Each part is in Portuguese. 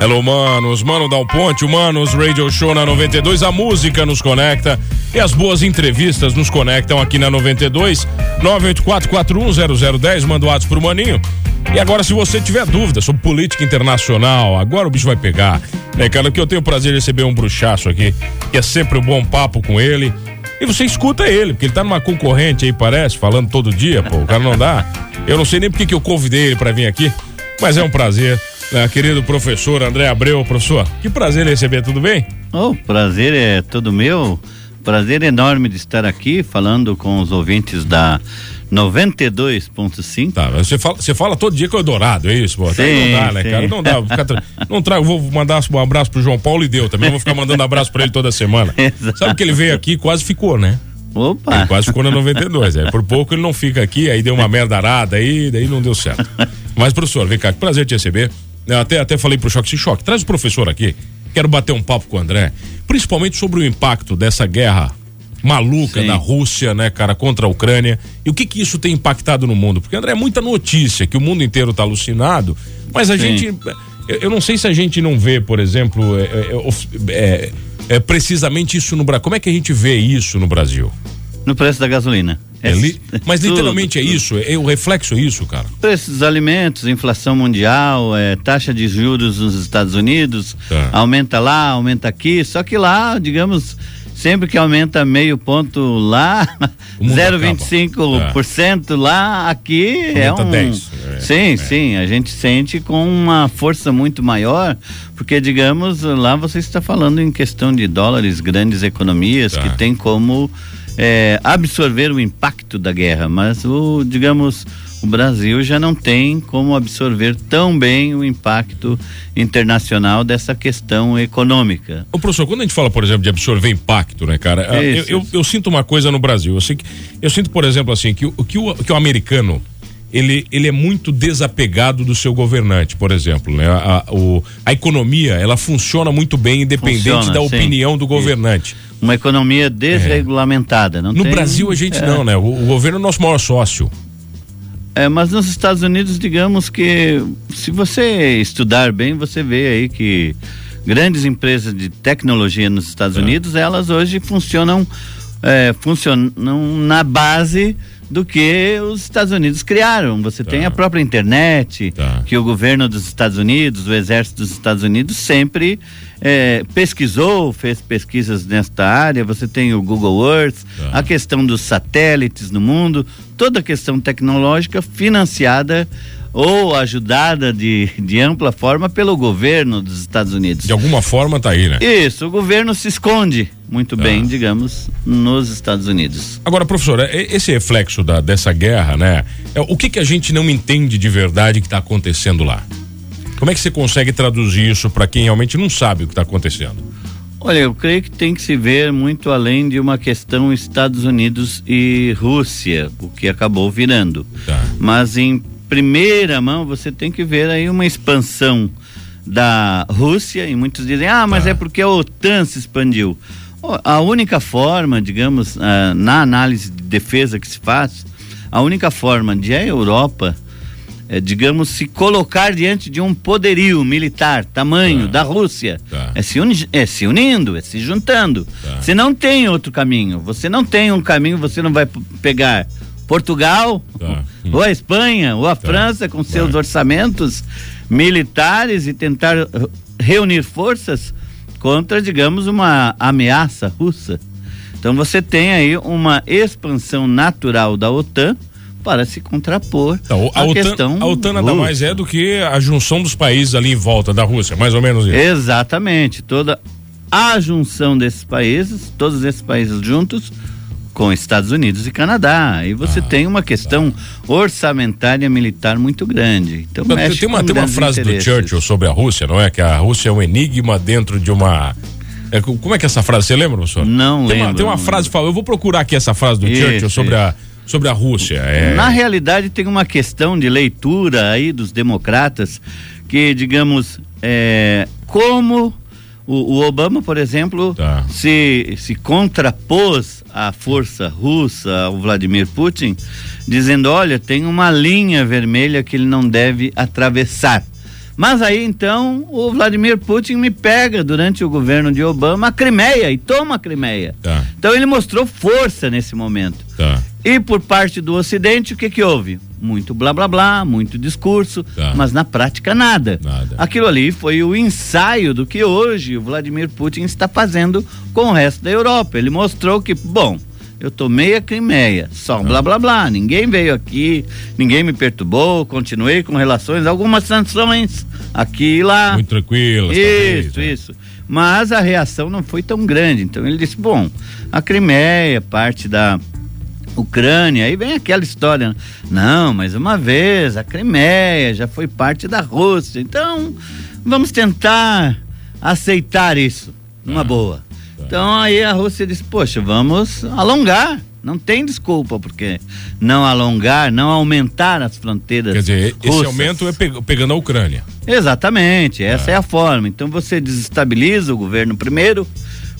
Hello, manos. Mano Dal Ponte, Manos Radio Show na 92. A música nos conecta e as boas entrevistas nos conectam aqui na 92. 984410010. Manda o pro Maninho. E agora, se você tiver dúvida sobre política internacional, agora o bicho vai pegar. É, cara, que eu tenho o prazer de receber um bruxaço aqui, que é sempre um bom papo com ele. E você escuta ele, porque ele tá numa concorrente aí, parece, falando todo dia, pô. O cara não dá. Eu não sei nem porque que eu convidei ele para vir aqui, mas é um prazer querido professor André Abreu. Professor, que prazer receber, tudo bem? O oh, prazer é todo meu. Prazer enorme de estar aqui falando com os ouvintes da 92.5. Tá, você fala, você fala todo dia que é dourado, é isso, pô? Sim, não dá, né, sim. cara? Não dá. Não trago, vou mandar um abraço pro João Paulo e deu também. Vou ficar mandando abraço pra ele toda semana. Sabe que ele veio aqui quase ficou, né? Opa! Ele quase ficou na 92. Aí, por pouco ele não fica aqui, aí deu uma merda arada aí, daí não deu certo. Mas, professor, vem cá, que prazer te receber. Eu até, até falei pro Choque, se choque, traz o professor aqui. Quero bater um papo com o André, principalmente sobre o impacto dessa guerra maluca Sim. da Rússia, né, cara, contra a Ucrânia. E o que que isso tem impactado no mundo? Porque, André, é muita notícia que o mundo inteiro tá alucinado, mas a Sim. gente. Eu não sei se a gente não vê, por exemplo, é, é, é, é, precisamente isso no Brasil. Como é que a gente vê isso no Brasil? No preço da gasolina. É li... Mas tudo, literalmente é tudo. isso, é o reflexo é isso, cara. Preços dos alimentos, inflação mundial, é, taxa de juros nos Estados Unidos, tá. aumenta lá, aumenta aqui, só que lá, digamos, sempre que aumenta meio ponto lá, 0,25% tá. lá, aqui aumenta é um. 10. É, sim, é. sim, a gente sente com uma força muito maior, porque, digamos, lá você está falando em questão de dólares, grandes economias tá. que tem como é, absorver o impacto da guerra, mas o, digamos, o Brasil já não tem como absorver tão bem o impacto internacional dessa questão econômica. O professor, quando a gente fala, por exemplo, de absorver impacto, né, cara? eu, eu, eu, sinto uma coisa no Brasil. Eu, que, eu sinto, por exemplo, assim, que, que, o, que o americano ele, ele é muito desapegado do seu governante, por exemplo. Né? A, a, o, a economia ela funciona muito bem, independente funciona, da opinião sim. do governante. Uma economia desregulamentada. Não no tem... Brasil a gente é. não, né? O, o, governo é o nosso maior sócio. É, mas nos Estados Unidos, digamos que se você estudar bem, você vê aí que grandes empresas de tecnologia nos Estados é. Unidos, elas hoje funcionam, é, funcionam na base do que os Estados Unidos criaram. Você tá. tem a própria internet, tá. que o governo dos Estados Unidos, o exército dos Estados Unidos sempre é, pesquisou, fez pesquisas nesta área. Você tem o Google Earth, tá. a questão dos satélites no mundo, toda a questão tecnológica financiada ou ajudada de, de ampla forma pelo governo dos Estados Unidos. De alguma forma tá aí, né? Isso, o governo se esconde muito tá. bem, digamos, nos Estados Unidos. Agora, professor, é, esse reflexo da, dessa guerra, né? É, o que que a gente não entende de verdade que está acontecendo lá? Como é que você consegue traduzir isso para quem realmente não sabe o que está acontecendo? Olha, eu creio que tem que se ver muito além de uma questão Estados Unidos e Rússia, o que acabou virando. Tá. Mas em primeira mão, você tem que ver aí uma expansão da Rússia, e muitos dizem, ah, mas tá. é porque a OTAN se expandiu. A única forma, digamos, uh, na análise de defesa que se faz, a única forma de a Europa, é, digamos, se colocar diante de um poderio militar, tamanho tá. da Rússia, tá. é, se uni é se unindo, é se juntando. Tá. Você não tem outro caminho. Você não tem um caminho, você não vai pegar Portugal, tá. ou a Espanha, ou a tá. França com seus Vai. orçamentos militares e tentar reunir forças contra, digamos, uma ameaça russa. Então você tem aí uma expansão natural da OTAN para se contrapor então, a, a OTAN, questão. A OTAN nada mais é do que a junção dos países ali em volta da Rússia, mais ou menos isso. Exatamente, toda a junção desses países, todos esses países juntos com Estados Unidos e Canadá. E você ah, tem uma questão tá. orçamentária militar muito grande. Então, mexe tem uma, tem uma frase interesses. do Churchill sobre a Rússia, não é? Que a Rússia é um enigma dentro de uma. É, como é que é essa frase? Você lembra, professor? Não tem lembro. Uma, tem uma frase, eu vou procurar aqui essa frase do isso, Churchill sobre isso. a sobre a Rússia. É... Na realidade, tem uma questão de leitura aí dos democratas que, digamos, é, como o, o Obama, por exemplo, tá. se, se contrapôs à força russa, ao Vladimir Putin, dizendo: olha, tem uma linha vermelha que ele não deve atravessar. Mas aí então o Vladimir Putin me pega durante o governo de Obama a Crimeia e toma a Crimeia. Tá. Então ele mostrou força nesse momento. Tá. E por parte do Ocidente, o que que houve? Muito blá blá blá, muito discurso, tá. mas na prática nada. nada. Aquilo ali foi o ensaio do que hoje o Vladimir Putin está fazendo com o resto da Europa. Ele mostrou que, bom, eu tomei a Crimeia, só blá blá blá, ninguém veio aqui, ninguém me perturbou, continuei com relações, algumas sanções aqui e lá. Muito tranquilo. Isso, talvez, né? isso. Mas a reação não foi tão grande, então ele disse, bom, a Crimeia, parte da Ucrânia, aí vem aquela história, não, mas uma vez a Crimeia já foi parte da Rússia, então vamos tentar aceitar isso, numa ah. boa. Então aí a Rússia disse: Poxa, vamos alongar. Não tem desculpa, porque não alongar, não aumentar as fronteiras. Quer dizer, russas. esse aumento é pegando a Ucrânia. Exatamente, essa é. é a forma. Então você desestabiliza o governo primeiro.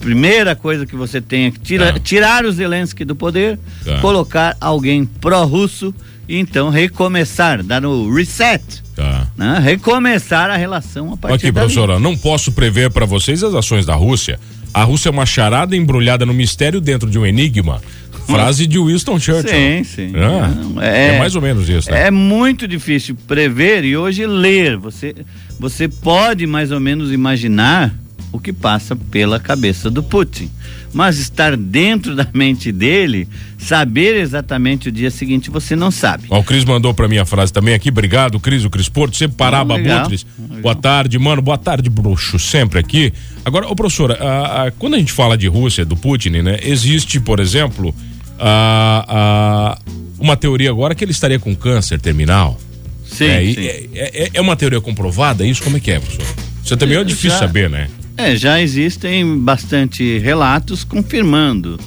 Primeira coisa que você tem é tira, tá. tirar o Zelensky do poder, tá. colocar alguém pró-russo e então recomeçar, dar o reset. Tá. Né? Recomeçar a relação a partir Aqui, professora, não posso prever para vocês as ações da Rússia a Rússia é uma charada embrulhada no mistério dentro de um enigma. Frase de Winston Churchill. Sim, sim. Ah, é, é, mais ou menos isso. Né? É muito difícil prever e hoje ler. Você, você pode mais ou menos imaginar o que passa pela cabeça do Putin mas estar dentro da mente dele, saber exatamente o dia seguinte, você não sabe. Ó, o Cris mandou para mim a frase também aqui, obrigado, Cris, o Cris Porto, sempre parava abutres. Boa tarde, mano, boa tarde, bruxo, sempre aqui. Agora, ô professora, a, a, quando a gente fala de Rússia, do Putin, né, existe, por exemplo, a, uma teoria agora que ele estaria com câncer terminal. Sim, é, sim. É, é, é, uma teoria comprovada isso? Como é que é, professor? Isso também é difícil Já, saber, né? É, já existem bastante relatos confirmando.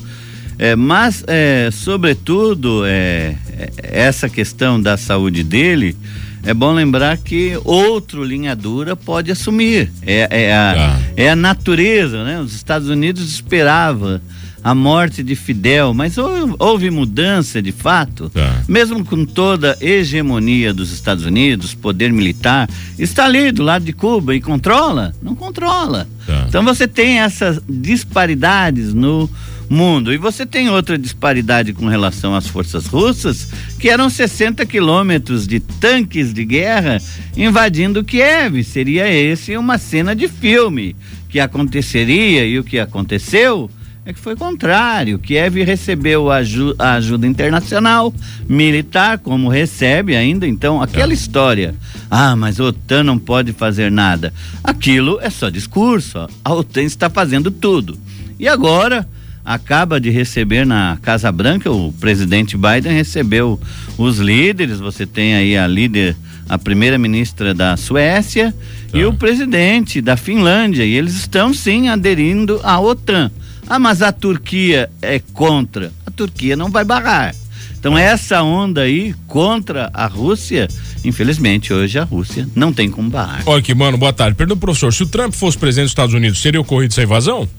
É, mas, é, sobretudo, é, é, essa questão da saúde dele, é bom lembrar que outro linha dura pode assumir. É, é, a, ah. é a natureza, né? Os Estados Unidos esperava a morte de Fidel, mas houve mudança de fato, tá. mesmo com toda a hegemonia dos Estados Unidos, poder militar, está ali do lado de Cuba e controla? Não controla. Então você tem essas disparidades no mundo. E você tem outra disparidade com relação às forças russas, que eram 60 quilômetros de tanques de guerra invadindo Kiev. Seria esse uma cena de filme que aconteceria e o que aconteceu é que foi contrário. Kiev recebeu a, a ajuda internacional, militar, como recebe ainda. Então, aquela é. história, ah, mas a OTAN não pode fazer nada. Aquilo é só discurso. A OTAN está fazendo tudo. E agora acaba de receber na Casa Branca, o presidente Biden recebeu os líderes. Você tem aí a líder, a primeira-ministra da Suécia tá. e o presidente da Finlândia. E eles estão sim aderindo à OTAN. Ah, mas a Turquia é contra. A Turquia não vai barrar. Então essa onda aí contra a Rússia, infelizmente hoje a Rússia não tem como barrar. Olha aqui, mano, boa tarde. Pergunta professor, se o Trump fosse presidente dos Estados Unidos, seria ocorrido essa invasão?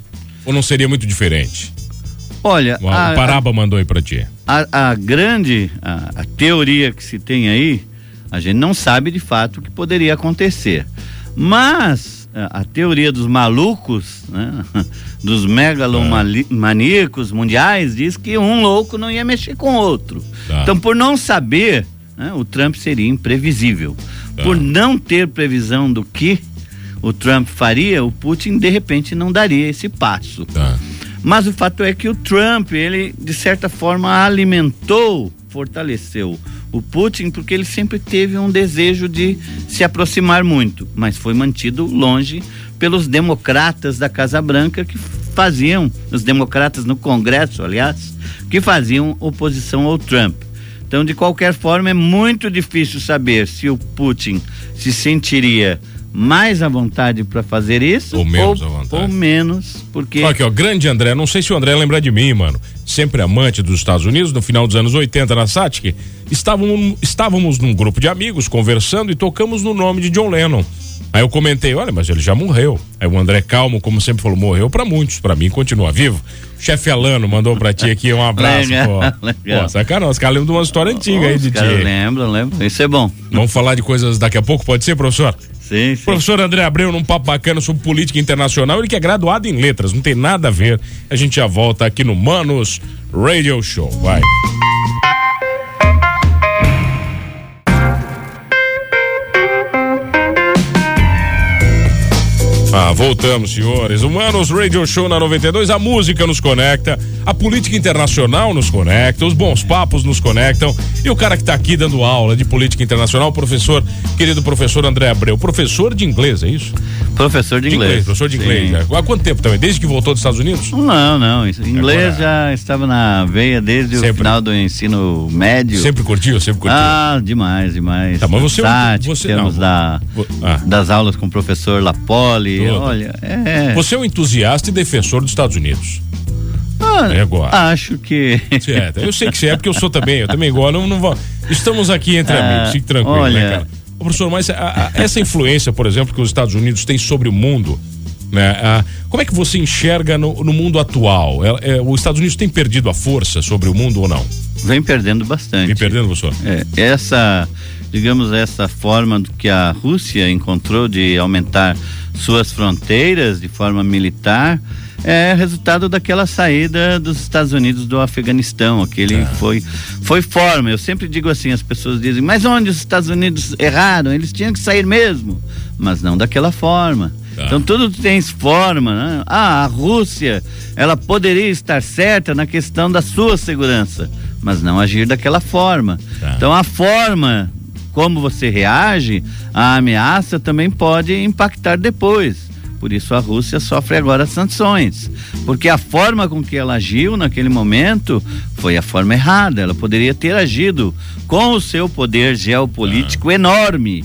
Ou não seria muito diferente? Olha, o, a, Paraba a, mandou aí para ti. A, a grande a teoria que se tem aí, a gente não sabe de fato o que poderia acontecer. Mas a teoria dos malucos, né? dos megalomaníacos mundiais, diz que um louco não ia mexer com outro. Tá. Então, por não saber, né? o Trump seria imprevisível. Tá. Por não ter previsão do que o Trump faria, o Putin de repente não daria esse passo. Tá. Mas o fato é que o Trump, ele de certa forma alimentou, fortaleceu o Putin porque ele sempre teve um desejo de se aproximar muito, mas foi mantido longe pelos democratas da Casa Branca que faziam, os democratas no Congresso, aliás, que faziam oposição ao Trump. Então, de qualquer forma, é muito difícil saber se o Putin se sentiria mais à vontade para fazer isso ou menos ou, à vontade. Ou menos, porque. Olha aqui, ó, grande André, não sei se o André lembra de mim, mano. Sempre amante dos Estados Unidos, no final dos anos 80 na Satic, estávamos, estávamos num grupo de amigos conversando e tocamos no nome de John Lennon. Aí eu comentei, olha, mas ele já morreu. Aí o André Calmo, como sempre falou, morreu para muitos, para mim continua vivo. O chefe Alano mandou pra ti aqui um abraço, legal, pô. Legal. Pô, sacanagem, os caras lembram de uma história antiga oh, aí de ti. Lembram, lembram. Isso é bom. Vamos falar de coisas daqui a pouco, pode ser, professor? Sim, sim. Professor André Abreu, num papo bacana sobre política internacional, ele que é graduado em letras, não tem nada a ver. A gente já volta aqui no Manos Radio Show. Vai. Ah, voltamos, senhores. Humanos Radio Show na 92. A música nos conecta, a política internacional nos conecta, os bons papos nos conectam. E o cara que está aqui dando aula de política internacional, o professor, querido professor André Abreu, professor de inglês, é isso? Professor de, de inglês. inglês. Professor de inglês. Sim. Há quanto tempo também? Desde que voltou dos Estados Unidos? Não, não. Inglês Agora... já estava na veia desde sempre. o final do ensino médio. Sempre curtiu? Sempre curtiu? Ah, demais, demais. Tá, mas você, Sático, você temos não, da, ah. das aulas com o professor Lapoli olha, é. Você é um entusiasta e defensor dos Estados Unidos. Ah, é agora. Acho que. Certo. Eu sei que você é, porque eu sou também, eu também gosto. Não, não vou... Estamos aqui entre ah, amigos, fique tranquilo, né, olha... né, cara? Ô, professor, mas a, a, essa influência, por exemplo, que os Estados Unidos têm sobre o mundo, né? A, como é que você enxerga no, no mundo atual? É, é, os Estados Unidos têm perdido a força sobre o mundo ou não? Vem perdendo bastante. Vem perdendo, professor? É, essa, digamos, essa forma que a Rússia encontrou de aumentar suas fronteiras de forma militar é resultado daquela saída dos Estados Unidos do Afeganistão, aquele é. foi foi forma. Eu sempre digo assim, as pessoas dizem: "Mas onde os Estados Unidos erraram? Eles tinham que sair mesmo", mas não daquela forma. Tá. Então tudo tem forma, né? Ah, a Rússia, ela poderia estar certa na questão da sua segurança, mas não agir daquela forma. Tá. Então a forma como você reage à ameaça também pode impactar depois. Por isso a Rússia sofre agora sanções, porque a forma com que ela agiu naquele momento foi a forma errada. Ela poderia ter agido com o seu poder geopolítico ah. enorme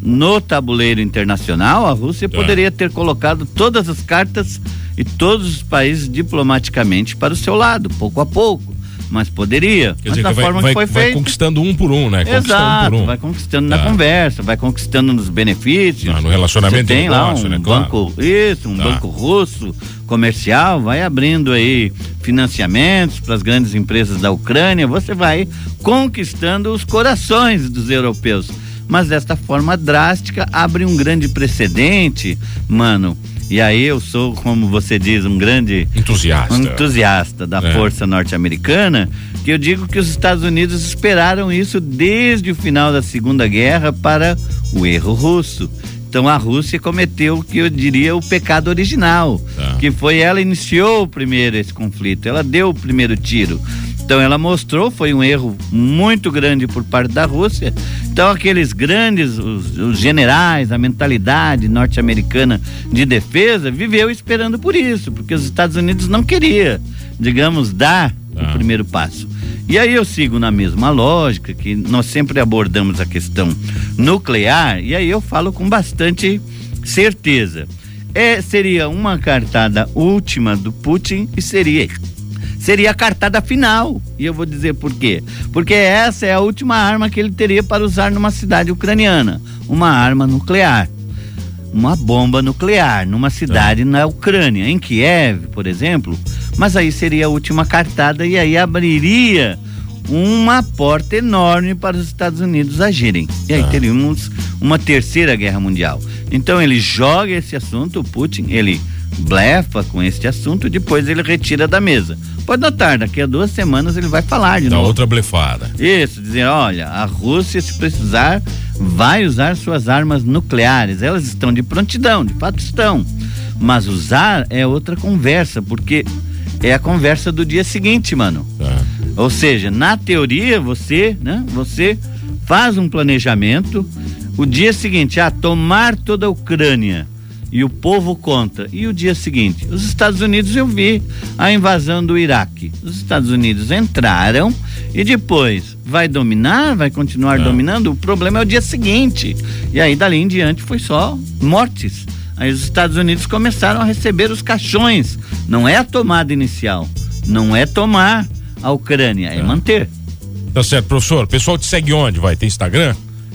no tabuleiro internacional. A Rússia ah. poderia ter colocado todas as cartas e todos os países diplomaticamente para o seu lado, pouco a pouco mas poderia. Quer mas dizer, da vai, forma vai, que foi vai feito. conquistando um por um, né? Exato, um um. vai conquistando tá. na conversa, vai conquistando nos benefícios. Ah, no relacionamento Você tem negócio, lá um né? banco, claro. isso, um tá. banco russo comercial, vai abrindo aí financiamentos para as grandes empresas da Ucrânia, você vai conquistando os corações dos europeus. Mas desta forma drástica abre um grande precedente, mano e aí eu sou, como você diz, um grande entusiasta, um entusiasta da é. força norte-americana, que eu digo que os Estados Unidos esperaram isso desde o final da Segunda Guerra para o erro russo. Então a Rússia cometeu o que eu diria o pecado original, tá. que foi ela iniciou primeiro esse conflito, ela deu o primeiro tiro. Então ela mostrou, foi um erro muito grande por parte da Rússia. Então aqueles grandes, os, os generais, a mentalidade norte-americana de defesa viveu esperando por isso, porque os Estados Unidos não queria, digamos, dar ah. o primeiro passo. E aí eu sigo na mesma lógica que nós sempre abordamos a questão nuclear e aí eu falo com bastante certeza. É, seria uma cartada última do Putin e seria seria a cartada final. E eu vou dizer por quê. Porque essa é a última arma que ele teria para usar numa cidade ucraniana uma arma nuclear. Uma bomba nuclear numa cidade é. na Ucrânia, em Kiev, por exemplo. Mas aí seria a última cartada e aí abriria uma porta enorme para os Estados Unidos agirem. E aí ah. teríamos uma terceira guerra mundial. Então ele joga esse assunto, o Putin, ele blefa com este assunto e depois ele retira da mesa. Pode notar, daqui a duas semanas ele vai falar de da novo. outra blefada. Isso, dizer, olha, a Rússia, se precisar, vai usar suas armas nucleares. Elas estão de prontidão, de fato estão. Mas usar é outra conversa, porque é a conversa do dia seguinte, mano. Tá. Ou seja, na teoria, você, né, você faz um planejamento, o dia seguinte, ah, tomar toda a Ucrânia e o povo conta. E o dia seguinte, os Estados Unidos eu vi a invasão do Iraque. Os Estados Unidos entraram e depois vai dominar, vai continuar Não. dominando. O problema é o dia seguinte. E aí dali em diante foi só mortes. Aí os Estados Unidos começaram a receber os caixões. Não é a tomada inicial, não é tomar a Ucrânia, é, é manter. Tá certo, professor. O pessoal te segue onde? Vai? Tem Instagram?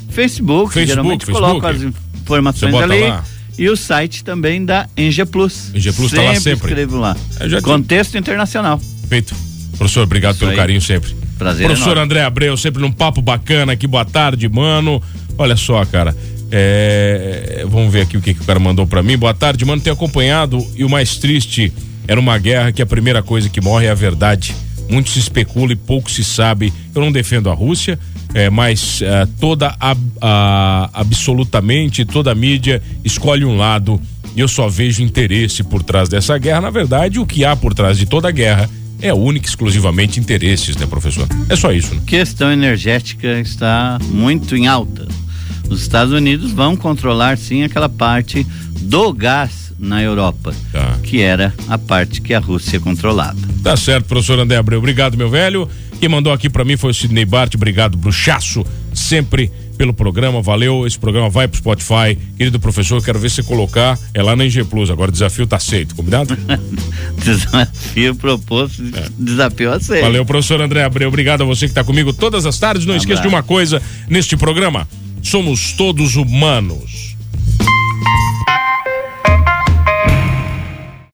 Facebook, Facebook geralmente Facebook. coloco as informações ali. Lá. E o site também da Enge Plus. Plus está lá sempre. escrevo lá. Contexto internacional. Feito. Professor, obrigado Isso pelo aí. carinho sempre. Prazer. Professor enorme. André Abreu, sempre num papo bacana aqui. Boa tarde, mano. Olha só, cara. É, vamos ver aqui o que, que o cara mandou para mim. Boa tarde, mano. Tenho acompanhado e o mais triste era uma guerra que a primeira coisa que morre é a verdade. Muito se especula e pouco se sabe. Eu não defendo a Rússia, é, mas é, toda a, a, absolutamente toda a mídia escolhe um lado e eu só vejo interesse por trás dessa guerra. Na verdade, o que há por trás de toda a guerra é única e exclusivamente interesses, né, professor? É só isso. Né? Questão energética está muito em alta. Os Estados Unidos vão controlar sim aquela parte do gás na Europa, tá. que era a parte que a Rússia controlava. Tá certo, professor André Abreu. Obrigado, meu velho. Quem mandou aqui para mim foi o Sidney Bart. Obrigado, bruxaço, sempre pelo programa. Valeu. Esse programa vai pro Spotify. Querido professor, quero ver você colocar. É lá na Eng Plus. Agora o desafio tá aceito, combinado? desafio proposto, é. desafio aceito. Valeu, professor André Abreu. Obrigado a você que tá comigo todas as tardes. Não um esqueça de uma coisa neste programa. Somos todos humanos